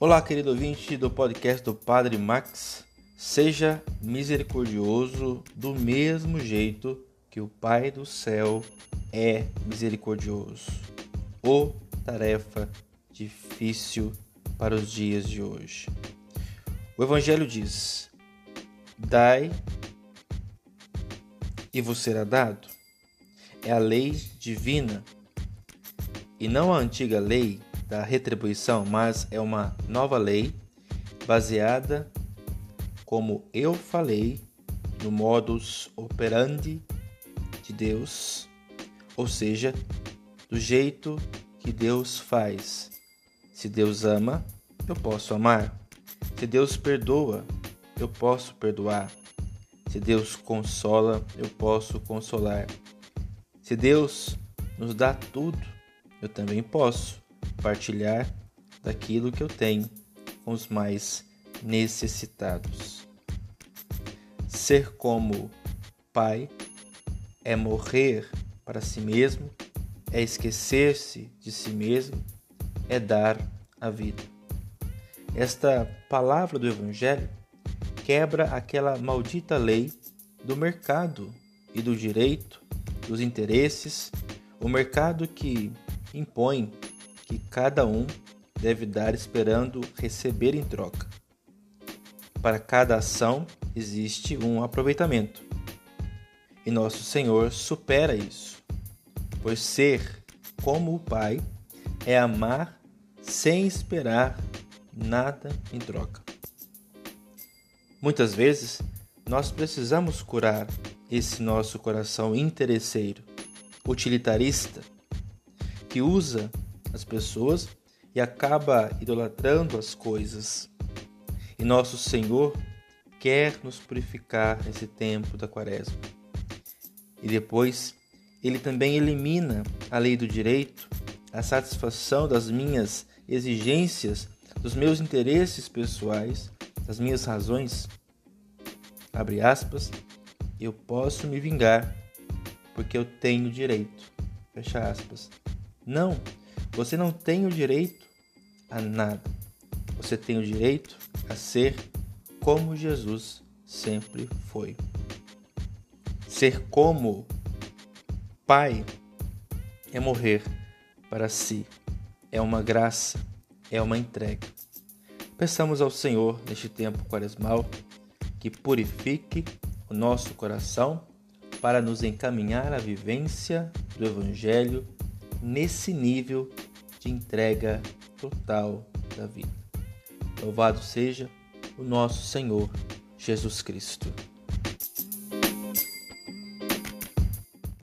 Olá, querido ouvinte do podcast do Padre Max. Seja misericordioso do mesmo jeito que o Pai do céu é misericordioso. Ô tarefa difícil para os dias de hoje. O Evangelho diz: Dai e vos será dado. É a lei divina e não a antiga lei da retribuição, mas é uma nova lei baseada, como eu falei, no modus operandi de Deus, ou seja, do jeito que Deus faz. Se Deus ama, eu posso amar. Se Deus perdoa, eu posso perdoar. Se Deus consola, eu posso consolar. Se Deus nos dá tudo, eu também posso partilhar daquilo que eu tenho com os mais necessitados. Ser como pai é morrer para si mesmo, é esquecer-se de si mesmo, é dar a vida. Esta palavra do Evangelho quebra aquela maldita lei do mercado e do direito, dos interesses, o mercado que impõe que cada um deve dar esperando receber em troca. Para cada ação existe um aproveitamento. E nosso Senhor supera isso, pois ser como o Pai é amar sem esperar nada em troca. Muitas vezes nós precisamos curar esse nosso coração interesseiro, utilitarista, que usa as pessoas e acaba idolatrando as coisas. E nosso Senhor quer nos purificar nesse tempo da quaresma. E depois, ele também elimina a lei do direito, a satisfação das minhas exigências, dos meus interesses pessoais, das minhas razões. Abre aspas, eu posso me vingar porque eu tenho direito. Fecha aspas. Não, você não tem o direito a nada. Você tem o direito a ser como Jesus sempre foi. Ser como Pai é morrer para si, é uma graça, é uma entrega. Peçamos ao Senhor neste tempo quaresmal que purifique o nosso coração para nos encaminhar à vivência do Evangelho nesse nível de entrega total da vida. Louvado seja o nosso Senhor Jesus Cristo.